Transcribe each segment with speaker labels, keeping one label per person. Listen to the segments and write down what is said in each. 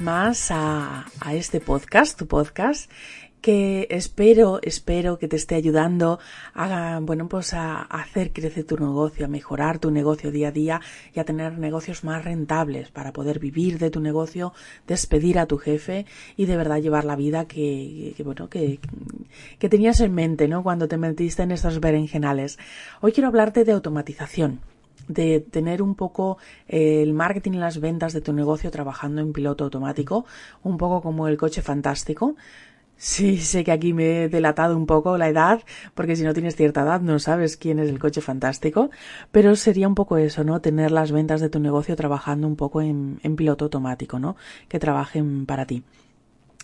Speaker 1: Más a, este podcast, tu podcast, que espero, espero que te esté ayudando a, bueno, pues a, hacer crecer tu negocio, a mejorar tu negocio día a día y a tener negocios más rentables para poder vivir de tu negocio, despedir a tu jefe y de verdad llevar la vida que, que bueno, que, que tenías en mente, ¿no? Cuando te metiste en estos berenjenales. Hoy quiero hablarte de automatización de tener un poco eh, el marketing y las ventas de tu negocio trabajando en piloto automático, un poco como el coche fantástico. Sí, sé que aquí me he delatado un poco la edad, porque si no tienes cierta edad no sabes quién es el coche fantástico, pero sería un poco eso, ¿no? Tener las ventas de tu negocio trabajando un poco en, en piloto automático, ¿no? Que trabajen para ti.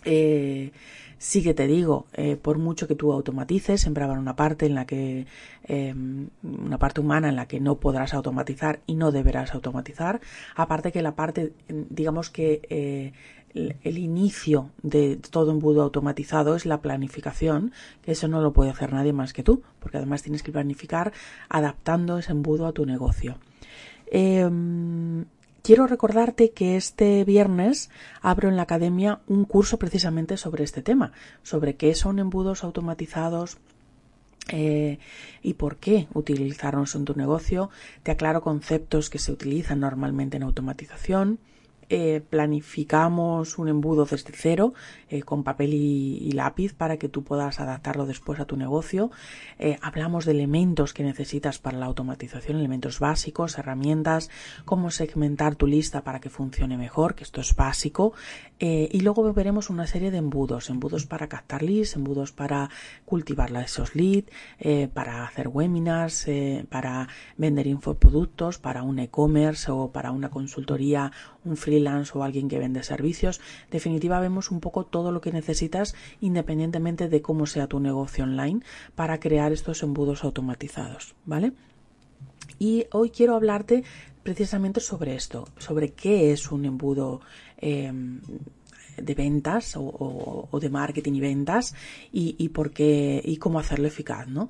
Speaker 1: Eh, sí que te digo, eh, por mucho que tú automatices, siempre habrá una parte en la que, eh, una parte humana en la que no podrás automatizar y no deberás automatizar. Aparte que la parte, digamos que eh, el, el, inicio de todo embudo automatizado es la planificación, que eso no lo puede hacer nadie más que tú, porque además tienes que planificar adaptando ese embudo a tu negocio. Quiero recordarte que este viernes abro en la academia un curso precisamente sobre este tema, sobre qué son embudos automatizados, eh, y por qué utilizarlos en tu negocio. Te aclaro conceptos que se utilizan normalmente en automatización. Eh, planificamos un embudo desde cero eh, con papel y, lápiz para que tú puedas adaptarlo después a tu negocio. Eh, hablamos de elementos que necesitas para la automatización, elementos básicos, herramientas, cómo segmentar tu lista para que funcione mejor, que esto es básico. Y luego veremos una serie de embudos, embudos para captar leads, embudos para cultivar esos leads, para hacer webinars, para vender infoproductos, para un e-commerce o para una consultoría, un free freelance o alguien que vende servicios. En definitiva, vemos un poco todo lo que necesitas independientemente de cómo sea tu negocio online para crear estos embudos automatizados, ¿vale? Y hoy quiero hablarte precisamente sobre esto, sobre qué es un embudo eh, de ventas o, de marketing y ventas y, y, por qué y cómo hacerlo eficaz, ¿no?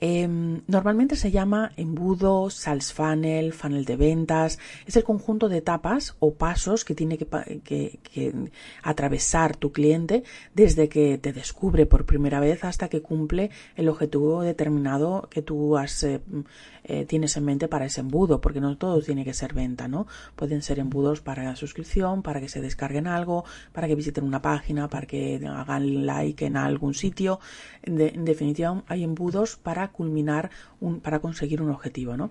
Speaker 1: Eh, normalmente se llama embudo, sales funnel, funnel de ventas. Es el conjunto de etapas o pasos que tiene que, que, atravesar tu cliente desde que te descubre por primera vez hasta que cumple el objetivo determinado que tú has, eh, eh, tienes en mente para ese embudo, porque no todo tiene que ser venta, ¿no? Pueden ser embudos para la suscripción, para que se descarguen algo, para que visiten una página, para que hagan like en algún sitio. En definitiva, hay embudos para culminar un, para conseguir un objetivo, ¿no?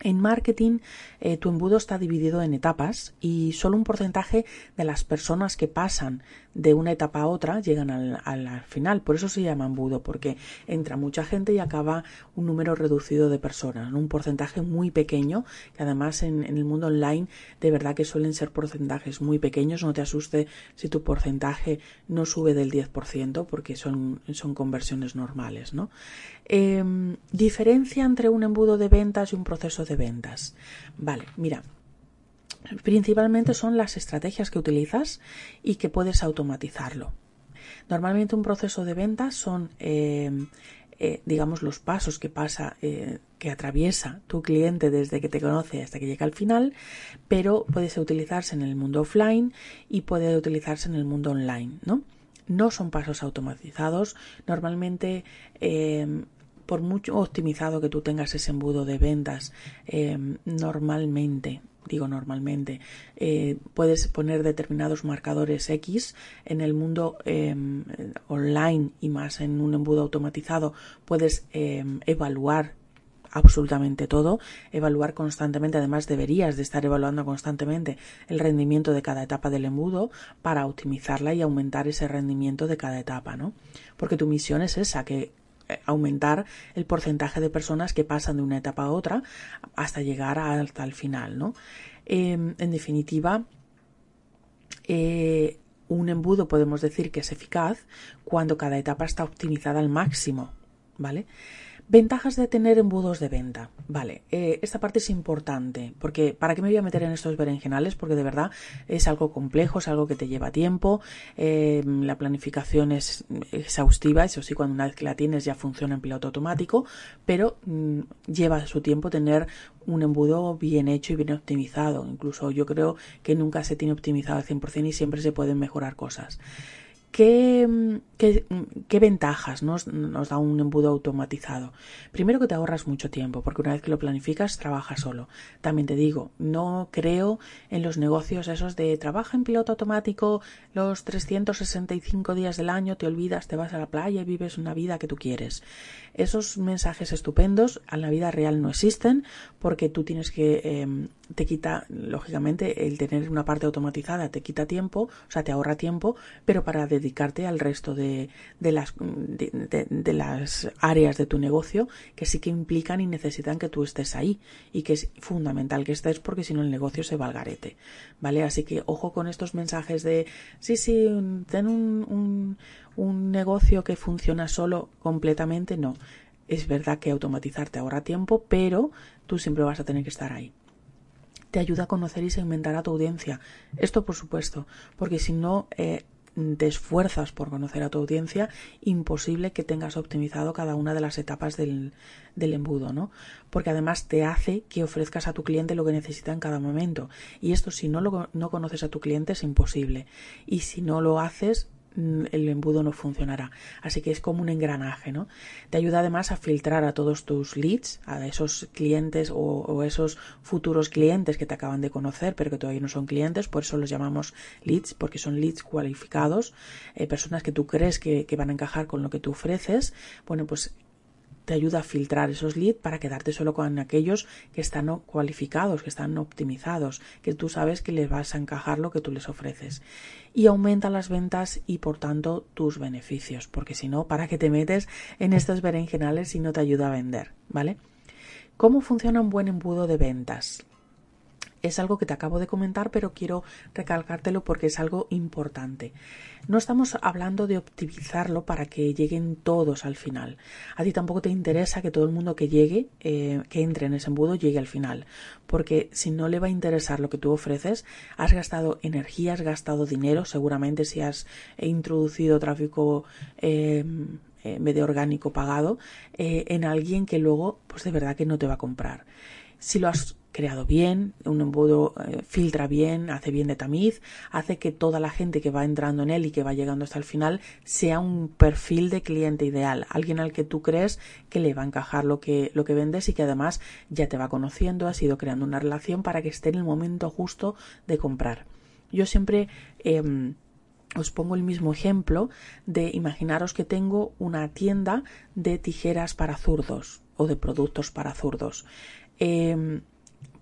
Speaker 1: En marketing, eh, tu embudo está dividido en etapas y solo un porcentaje de las personas que pasan de una etapa a otra llegan al, al, final. Por eso se llama embudo, porque entra mucha gente y acaba un número reducido de personas, un porcentaje muy pequeño, que además en, el mundo online de verdad que suelen ser porcentajes muy pequeños. No te asuste si tu porcentaje no sube del 10%, porque son, son conversiones normales. ¿no? Eh, diferencia entre un embudo de ventas y un proceso de ventas. Vale, mira, principalmente son las estrategias que utilizas y que puedes automatizarlo. Normalmente un proceso de ventas son eh, eh, digamos, los pasos que pasa, eh, que atraviesa tu cliente desde que te conoce hasta que llega al final, pero puede utilizarse en el mundo offline y puede utilizarse en el mundo online, ¿no? No son pasos automatizados. Normalmente, por mucho optimizado que tú tengas ese embudo de ventas, em, normalmente digo normalmente, eh, puedes poner determinados marcadores X en el mundo em, online y más en un embudo automatizado, puedes evaluar absolutamente todo, evaluar constantemente, además deberías de estar evaluando constantemente el rendimiento de cada etapa del embudo para optimizarla y aumentar ese rendimiento de cada etapa, ¿no? Porque tu misión es esa, que eh, aumentar el porcentaje de personas que pasan de una etapa a otra hasta llegar hasta el final, ¿no? Em, en definitiva, eh, un embudo podemos decir que es eficaz cuando cada etapa está optimizada al máximo, ¿vale? Ventajas de tener embudos de venta. Vale, eh, esta parte es importante, porque ¿para qué me voy a meter en estos berenjenales? Porque de verdad es algo complejo, es algo que te lleva tiempo, eh, la planificación es exhaustiva, eso sí, cuando una vez que la tienes ya funciona en piloto automático, pero mm, lleva su tiempo tener un embudo bien hecho y bien optimizado. Incluso yo creo que nunca se tiene optimizado al 100% y siempre se pueden mejorar cosas. ¿Qué, qué, ventajas nos, nos, da un embudo automatizado? Primero que te ahorras mucho tiempo, porque una vez que lo planificas, trabaja solo. También te digo, no creo en los negocios esos de trabaja en piloto automático los 365 días del año, te olvidas, te vas a la playa y vives una vida que tú quieres. Esos mensajes estupendos en la vida real no existen porque tú tienes que, em, te quita, lógicamente, el tener una parte automatizada te quita tiempo, o sea, te ahorra tiempo, pero para dedicarte al resto de, de las, de, las áreas de tu negocio que sí que implican y necesitan que tú estés ahí y que es fundamental que estés porque si no el negocio se va garete, ¿vale? Así que ojo con estos mensajes de, sí, sí, ten un, un un negocio que funciona solo completamente, no. Es verdad que automatizar te ahorra tiempo, pero tú siempre vas a tener que estar ahí. Te ayuda a conocer y segmentar a tu audiencia. Esto por supuesto, porque si no eh, te esfuerzas por conocer a tu audiencia, imposible que tengas optimizado cada una de las etapas del, del, embudo, ¿no? Porque además te hace que ofrezcas a tu cliente lo que necesita en cada momento. Y esto si no lo no conoces a tu cliente es imposible. Y si no lo haces, el embudo no funcionará. Así que es como un engranaje, ¿no? Te ayuda además a filtrar a todos tus leads, a esos clientes o, esos futuros clientes que te acaban de conocer, pero que todavía no son clientes, por eso los llamamos leads, porque son leads cualificados, eh, personas que tú crees que, que van a encajar con lo que tú ofreces. Bueno, pues te ayuda a filtrar esos leads para quedarte solo con aquellos que están cualificados, que están optimizados, que tú sabes que les vas a encajar lo que tú les ofreces. Y aumenta las ventas y por tanto tus beneficios, porque si no, ¿para qué te metes en estos berenjenales si no te ayuda a vender? ¿Vale? ¿Cómo funciona un buen embudo de ventas? Es algo que te acabo de comentar, pero quiero recalcártelo porque es algo importante. No estamos hablando de optimizarlo para que lleguen todos al final. A ti tampoco te interesa que todo el mundo que llegue, eh, que entre en ese embudo, llegue al final. Porque si no le va a interesar lo que tú ofreces, has gastado energía, has gastado dinero, seguramente si has introducido tráfico eh, medio orgánico pagado, eh, en alguien que luego, pues de verdad que no te va a comprar. Si lo has creado bien, un embudo eh, filtra bien, hace bien de tamiz, hace que toda la gente que va entrando en él y que va llegando hasta el final sea un perfil de cliente ideal, alguien al que tú crees que le va a encajar lo que, lo que vendes y que además ya te va conociendo, has ido creando una relación para que esté en el momento justo de comprar. Yo siempre em, os pongo el mismo ejemplo de imaginaros que tengo una tienda de tijeras para zurdos o de productos para zurdos. Em,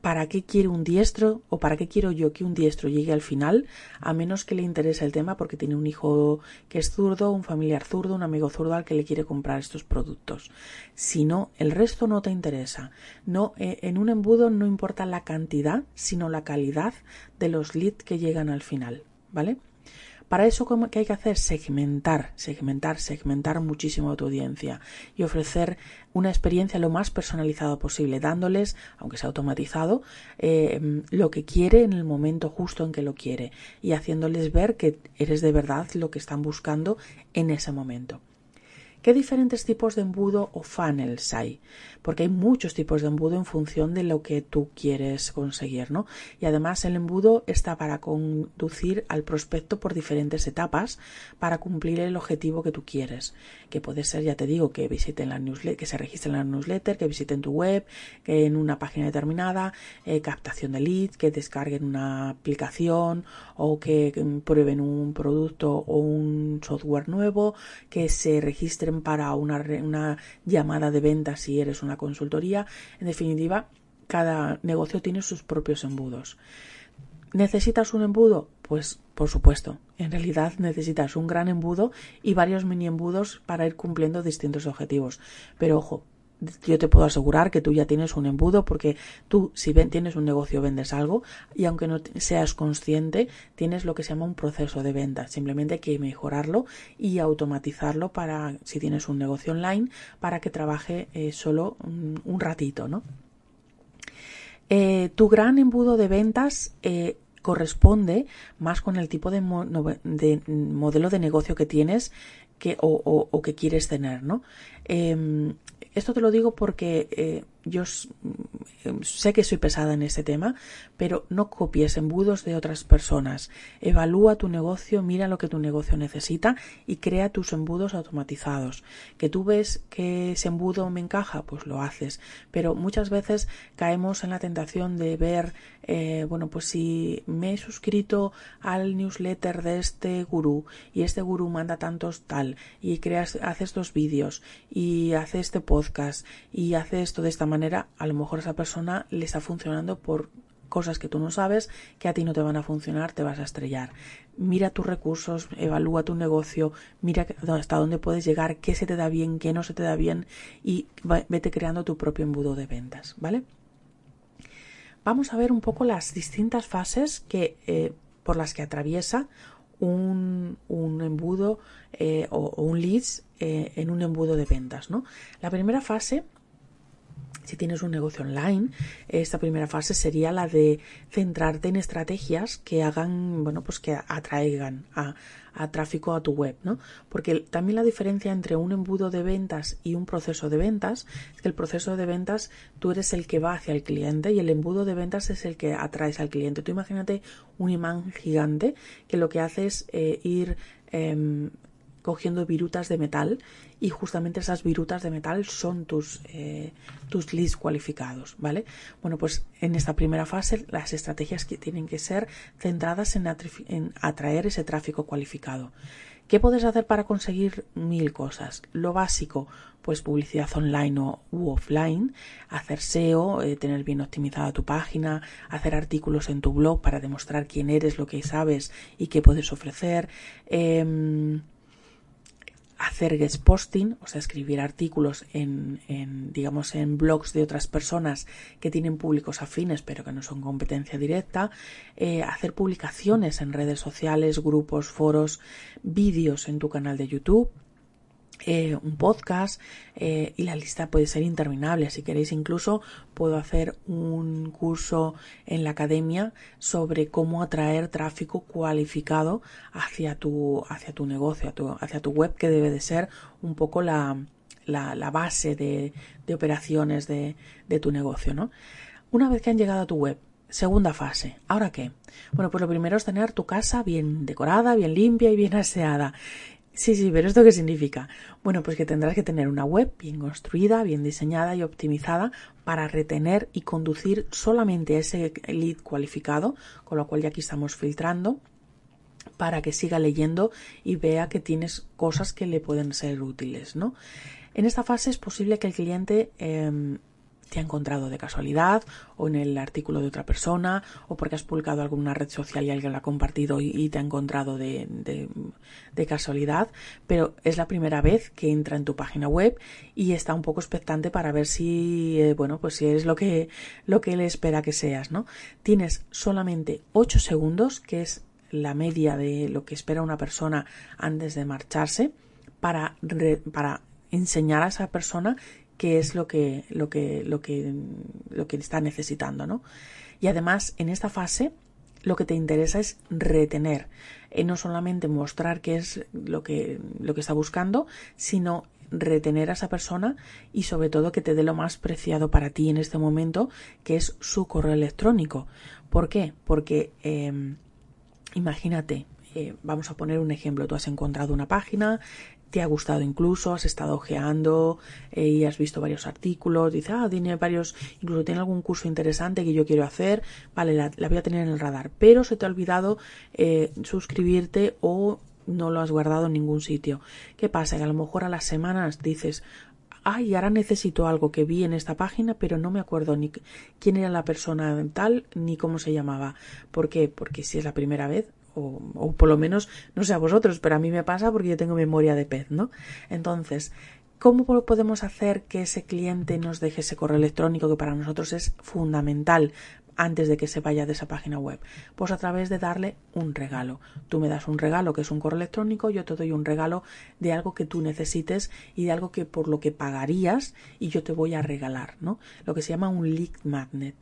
Speaker 1: ¿para qué quiere un diestro o para qué quiero yo que un diestro llegue al final? A menos que le interese el tema porque tiene un hijo que es zurdo, un familiar zurdo, un amigo zurdo al que le quiere comprar estos productos. Si no, el resto no te interesa. No, eh, en un embudo no importa la cantidad, sino la calidad de los leads que llegan al final, ¿vale? Para eso, ¿qué hay que hacer? Segmentar, segmentar, segmentar muchísimo a tu audiencia y ofrecer una experiencia lo más personalizada posible, dándoles, aunque sea automatizado, eh, lo que quiere en el momento justo en que lo quiere y haciéndoles ver que eres de verdad lo que están buscando en ese momento. ¿Qué diferentes tipos de embudo o funnels hay? Porque hay muchos tipos de embudo en función de lo que tú quieres conseguir, ¿no? Y además el embudo está para conducir al prospecto por diferentes etapas para cumplir el objetivo que tú quieres. Que puede ser, ya te digo, que visiten la newsletter, que se registren en la newsletter, que visiten tu web, que en una página determinada, eh, captación de leads, que descarguen una aplicación o que prueben un producto o un software nuevo, que se registren para una, una llamada de venta si eres una consultoría. En definitiva, cada negocio tiene sus propios embudos. ¿Necesitas un embudo? Pues por supuesto. En realidad necesitas un gran embudo y varios mini embudos para ir cumpliendo distintos objetivos. Pero ojo, yo te puedo asegurar que tú ya tienes un embudo porque tú si tienes un negocio vendes algo y aunque no seas consciente tienes lo que se llama un proceso de venta simplemente hay que mejorarlo y automatizarlo para si tienes un negocio online para que trabaje eh, solo un, ratito no eh, tu gran embudo de ventas eh, corresponde más con el tipo de, modelo de negocio que tienes que, o, que quieres tener, ¿no? Em, esto te lo digo porque eh, yo mm, sé que soy pesada en este tema, pero no copies embudos de otras personas. Evalúa tu negocio, mira lo que tu negocio necesita y crea tus embudos automatizados. Que tú ves que ese embudo me encaja, pues lo haces. Pero muchas veces caemos en la tentación de ver, eh, bueno, pues si me he suscrito al newsletter de este gurú y este gurú manda tantos tal y creas, hace estos vídeos y hace este podcast y hace esto de esta manera, a lo mejor esa persona le está funcionando por cosas que tú no sabes, que a ti no te van a funcionar, te vas a estrellar. Mira tus recursos, evalúa tu negocio, mira hasta dónde puedes llegar, qué se te da bien, qué no se te da bien y vete creando tu propio embudo de ventas, ¿vale? Vamos a ver un poco las distintas fases que, eh, por las que atraviesa un, embudo eh, o, un leads eh, en un embudo de ventas, ¿no? La primera fase si tienes un negocio online, esta primera fase sería la de centrarte en estrategias que hagan, bueno, pues que atraigan a, tráfico a tu web, ¿no? Porque también la diferencia entre un embudo de ventas y un proceso de ventas es que el proceso de ventas tú eres el que va hacia el cliente y el embudo de ventas es el que atraes al cliente. Tú imagínate un imán gigante que lo que hace es eh, ir em, cogiendo virutas de metal y justamente esas virutas de metal son tus, eh, tus leads cualificados, ¿vale? Bueno, pues en esta primera fase las estrategias que tienen que ser centradas en, atraer ese tráfico cualificado. ¿Qué puedes hacer para conseguir mil cosas? Lo básico, pues publicidad online o u offline, hacer SEO, eh, tener bien optimizada tu página, hacer artículos en tu blog para demostrar quién eres, lo que sabes y qué puedes ofrecer. Em, hacer guest posting, o sea, escribir artículos en, digamos, en blogs de otras personas que tienen públicos afines pero que no son competencia directa, eh, hacer publicaciones en redes sociales, grupos, foros, vídeos en tu canal de YouTube, eh, un podcast eh, y la lista puede ser interminable. Si queréis incluso puedo hacer un curso en la academia sobre cómo atraer tráfico cualificado hacia tu, hacia tu negocio, hacia tu web, que debe de ser un poco la, la, base de, de operaciones de, de tu negocio. ¿no? Una vez que han llegado a tu web, Segunda fase. ¿Ahora qué? Bueno, pues lo primero es tener tu casa bien decorada, bien limpia y bien aseada. Sí, sí, pero ¿esto qué significa? Bueno, pues que tendrás que tener una web bien construida, bien diseñada y optimizada para retener y conducir solamente ese lead cualificado, con lo cual ya aquí estamos filtrando para que siga leyendo y vea que tienes cosas que le pueden ser útiles, ¿no? En esta fase es posible que el cliente em, te ha encontrado de casualidad o en el artículo de otra persona o porque has publicado alguna red social y alguien la ha compartido y, te ha encontrado de, de, casualidad, pero es la primera vez que entra en tu página web y está un poco expectante para ver si, eh, bueno, pues si eres lo que, lo que él espera que seas, ¿no? Tienes solamente 8 segundos, que es la media de lo que espera una persona antes de marcharse, para, para enseñar a esa persona qué es lo que, lo que, lo que, lo que está necesitando, ¿no? Y además, en esta fase, lo que te interesa es retener, eh, no solamente mostrar qué es lo que, lo que está buscando, sino retener a esa persona y sobre todo que te dé lo más preciado para ti en este momento, que es su correo electrónico. ¿Por qué? Porque em, imagínate, eh, vamos a poner un ejemplo, tú has encontrado una página, te ha gustado incluso, has estado ojeando eh, y has visto varios artículos, dices, ah, tiene varios, incluso tiene algún curso interesante que yo quiero hacer, vale, la, voy a tener en el radar, pero se te ha olvidado eh, suscribirte o no lo has guardado en ningún sitio. ¿Qué pasa? Que a lo mejor a las semanas dices, ay, ahora necesito algo que vi en esta página, pero no me acuerdo ni quién era la persona tal, ni cómo se llamaba. ¿Por qué? Porque si es la primera vez, o, por lo menos, no sé a vosotros, pero a mí me pasa porque yo tengo memoria de pez, ¿no? Entonces, ¿Cómo podemos hacer que ese cliente nos deje ese correo electrónico que para nosotros es fundamental antes de que se vaya de esa página web? Pues a través de darle un regalo. Tú me das un regalo que es un correo electrónico, yo te doy un regalo de algo que tú necesites y de algo que por lo que pagarías y yo te voy a regalar, ¿no? Lo que se llama un lead magnet.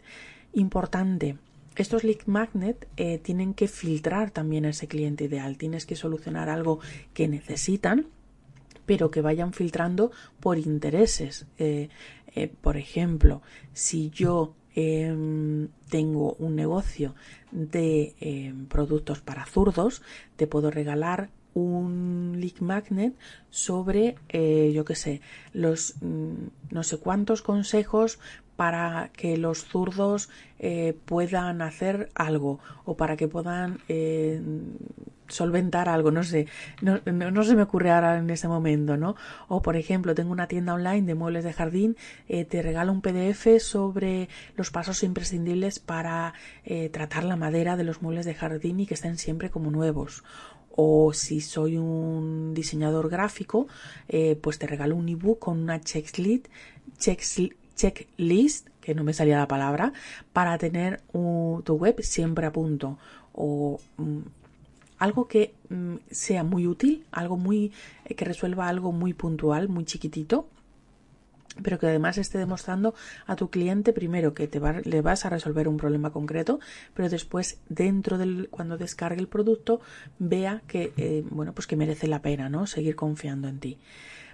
Speaker 1: Importante, estos lead magnet eh, tienen que filtrar también a ese cliente ideal. Tienes que solucionar algo que necesitan, pero que vayan filtrando por intereses. Eh, eh, por ejemplo, si yo em, tengo un negocio de em, productos para zurdos, te puedo regalar un lead magnet sobre, yo qué sé, los mm, no sé cuántos consejos para que los zurdos eh, puedan hacer algo o para que puedan eh, solventar algo, no sé, no, no, se me ocurre ahora en ese momento, ¿no? O por ejemplo, tengo una tienda online de muebles de jardín, eh, te regalo un PDF sobre los pasos imprescindibles para tratar la madera de los muebles de jardín y que estén siempre como nuevos o si soy un diseñador gráfico, pues te regalo un ebook con una checklist, checklist checklist, que no me salía la palabra, para tener tu web siempre a punto o mm, algo que mm, sea muy útil, algo muy eh, que resuelva algo muy puntual, muy chiquitito pero que además esté demostrando a tu cliente primero que te le vas a resolver un problema concreto, pero después dentro del cuando descargue el producto vea que eh, bueno pues que merece la pena, ¿no? Seguir confiando en ti.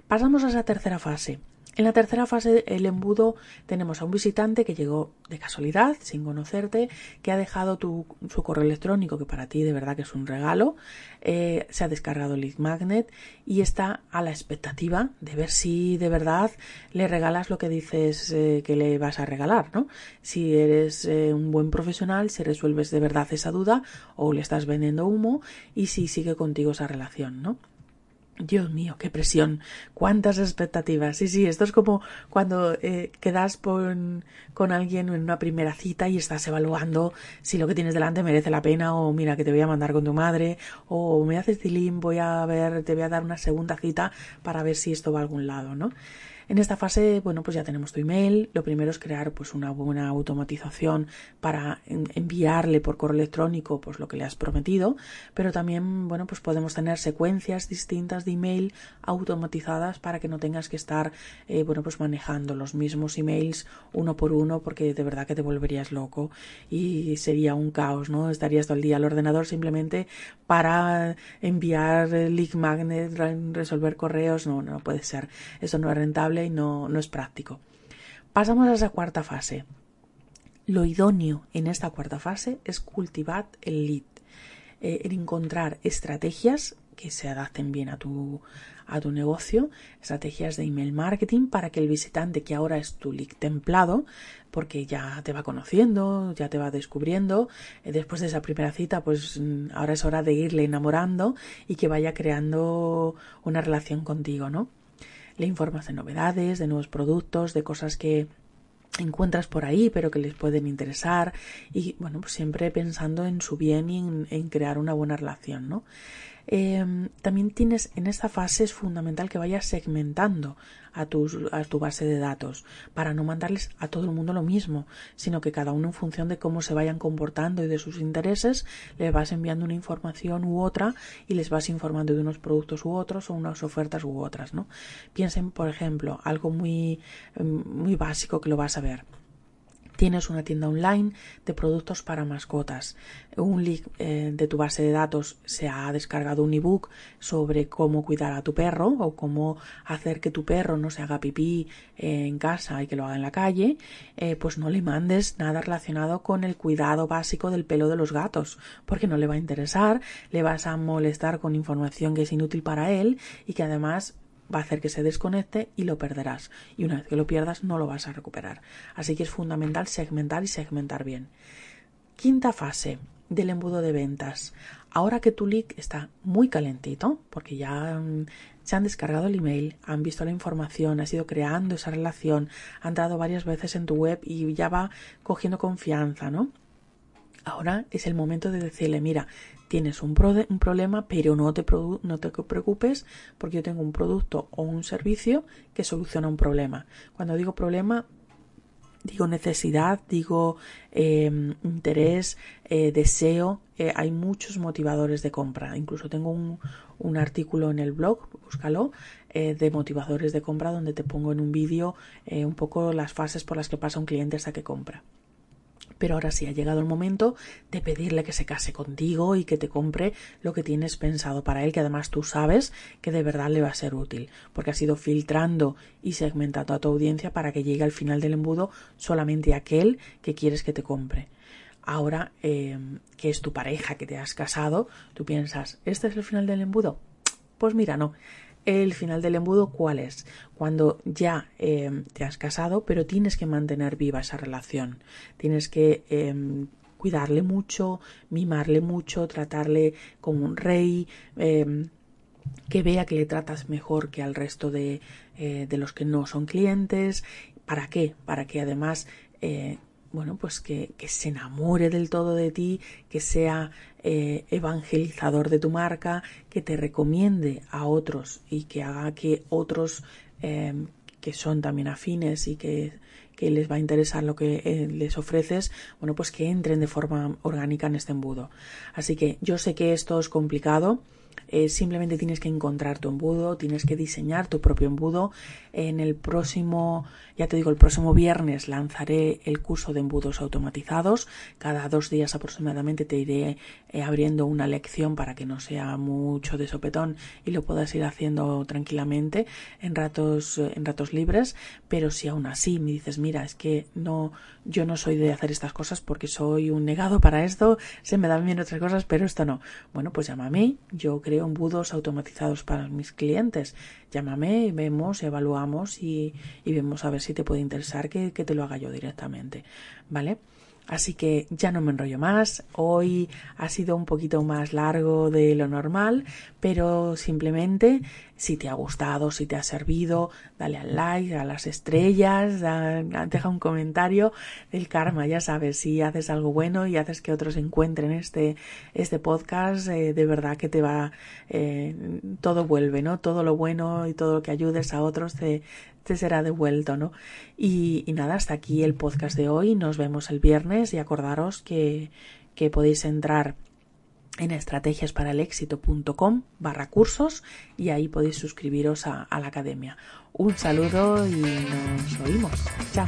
Speaker 1: Pasamos a esa tercera fase, en la tercera fase del embudo tenemos a un visitante que llegó de casualidad, sin conocerte, que ha dejado tu, su correo electrónico, que para ti de verdad que es un regalo, eh, se ha descargado Lead Magnet y está a la expectativa de ver si de verdad le regalas lo que dices eh, que le vas a regalar, ¿no? Si eres eh, un buen profesional, si resuelves de verdad esa duda o le estás vendiendo humo y si sigue contigo esa relación, ¿no? Dios mío, qué presión, cuántas expectativas. Sí, sí, esto es como cuando eh, quedas con, con, alguien en una primera cita y estás evaluando si lo que tienes delante merece la pena o mira que te voy a mandar con tu madre o me haces tilín, voy a ver, te voy a dar una segunda cita para ver si esto va a algún lado, ¿no? En esta fase, bueno, pues ya tenemos tu email. Lo primero es crear pues una buena automatización para enviarle por correo electrónico pues lo que le has prometido, pero también, bueno, pues podemos tener secuencias distintas de email automatizadas para que no tengas que estar, eh, bueno, pues manejando los mismos emails uno por uno porque de verdad que te volverías loco y sería un caos, ¿no? Estarías todo el día al ordenador simplemente para enviar leak magnet, resolver correos, no, no puede ser. Eso no es rentable y no, es práctico. Pasamos a esa cuarta fase. Lo idóneo en esta cuarta fase es cultivar el lead, eh, encontrar estrategias que se adapten bien a tu, a tu negocio, estrategias de email marketing para que el visitante que ahora es tu lead templado, porque ya te va conociendo, ya te va descubriendo, eh, después de esa primera cita, pues mm, ahora es hora de irle enamorando y que vaya creando una relación contigo, ¿no? Le informas de novedades, de nuevos productos, de cosas que encuentras por ahí pero que les pueden interesar. Y bueno pues siempre pensando en su bien y en, crear una buena relación no Em, también tienes en esta fase es fundamental que vayas segmentando a, a tu base de datos para no mandarles a todo el mundo lo mismo, sino que cada uno en función de cómo se vayan comportando y de sus intereses, les vas enviando una información u otra y les vas informando de unos productos u otros o unas ofertas u otras, ¿no? Piensen, por ejemplo, algo muy, em, muy básico que lo vas a ver Tienes una tienda online de productos para mascotas. Un link eh, de tu base de datos se ha descargado un ebook sobre cómo cuidar a tu perro o cómo hacer que tu perro no se haga pipí en casa y que lo haga en la calle. Eh, pues no le mandes nada relacionado con el cuidado básico del pelo de los gatos, porque no le va a interesar, le vas a molestar con información que es inútil para él y que además va a hacer que se desconecte y lo perderás. Y una vez que lo pierdas no lo vas a recuperar. Así que es fundamental segmentar y segmentar bien. Quinta fase del embudo de ventas. Ahora que tu lead está muy calentito, porque ya mm, se han descargado el email, han visto la información, has ido creando esa relación, han dado varias veces en tu web y ya va cogiendo confianza, ¿no? Ahora es el momento de decirle, mira, tienes un, un problema, pero no te, no te preocupes porque yo tengo un producto o un servicio que soluciona un problema. Cuando digo problema, digo necesidad, digo em, interés, eh, deseo. Eh, hay muchos motivadores de compra. Incluso tengo un, un artículo en el blog, búscalo, eh, de motivadores de compra donde te pongo en un vídeo un poco las fases por las que pasa un cliente hasta que compra. Pero ahora sí ha llegado el momento de pedirle que se case contigo y que te compre lo que tienes pensado para él, que además tú sabes que de verdad le va a ser útil, porque has ido filtrando y segmentando a tu audiencia para que llegue al final del embudo solamente aquel que quieres que te compre. Ahora eh, que es tu pareja, que te has casado, tú piensas, ¿este es el final del embudo? Pues mira, no el final del embudo, ¿cuál es? Cuando ya em, te has casado, pero tienes que mantener viva esa relación. Tienes que em, cuidarle mucho, mimarle mucho, tratarle como un rey, em, que vea que le tratas mejor que al resto de, eh, de los que no son clientes. ¿Para qué? Para que además eh, bueno, pues que, se enamore del todo de ti, que sea eh, evangelizador de tu marca, que te recomiende a otros y que haga que otros em, que son también afines y que, que, les va a interesar lo que eh, les ofreces, bueno, pues que entren de forma orgánica en este embudo. Así que yo sé que esto es complicado, eh, simplemente tienes que encontrar tu embudo, tienes que diseñar tu propio embudo. En el próximo, ya te digo, el próximo viernes lanzaré el curso de embudos automatizados. Cada dos días aproximadamente te iré eh, abriendo una lección para que no sea mucho de sopetón y lo puedas ir haciendo tranquilamente en ratos, en ratos libres. Pero si aún así me dices, mira, es que no, yo no soy de hacer estas cosas porque soy un negado para esto, se me dan bien otras cosas, pero esto no. Bueno, pues llámame, yo creo embudos automatizados para mis clientes. Llámame, vemos, evaluamos y, vemos a ver si te puede interesar que, que te lo haga yo directamente. ¿Vale? Así que ya no me enrollo más. Hoy ha sido un poquito más largo de lo normal, pero simplemente si te ha gustado, si te ha servido, dale al like, a las estrellas, deja un comentario del karma. Ya sabes, si haces algo bueno y haces que otros encuentren este, este podcast, eh, de verdad que te va, eh, todo vuelve, ¿no? Todo lo bueno y todo lo que ayudes a otros te, te será devuelto, ¿no? Y, nada, hasta aquí el podcast de hoy. Nos vemos el viernes y acordaros que, que podéis entrar en estrategiasparalexito.com barra cursos y ahí podéis suscribiros a, a la academia. Un saludo y nos oímos. Chao.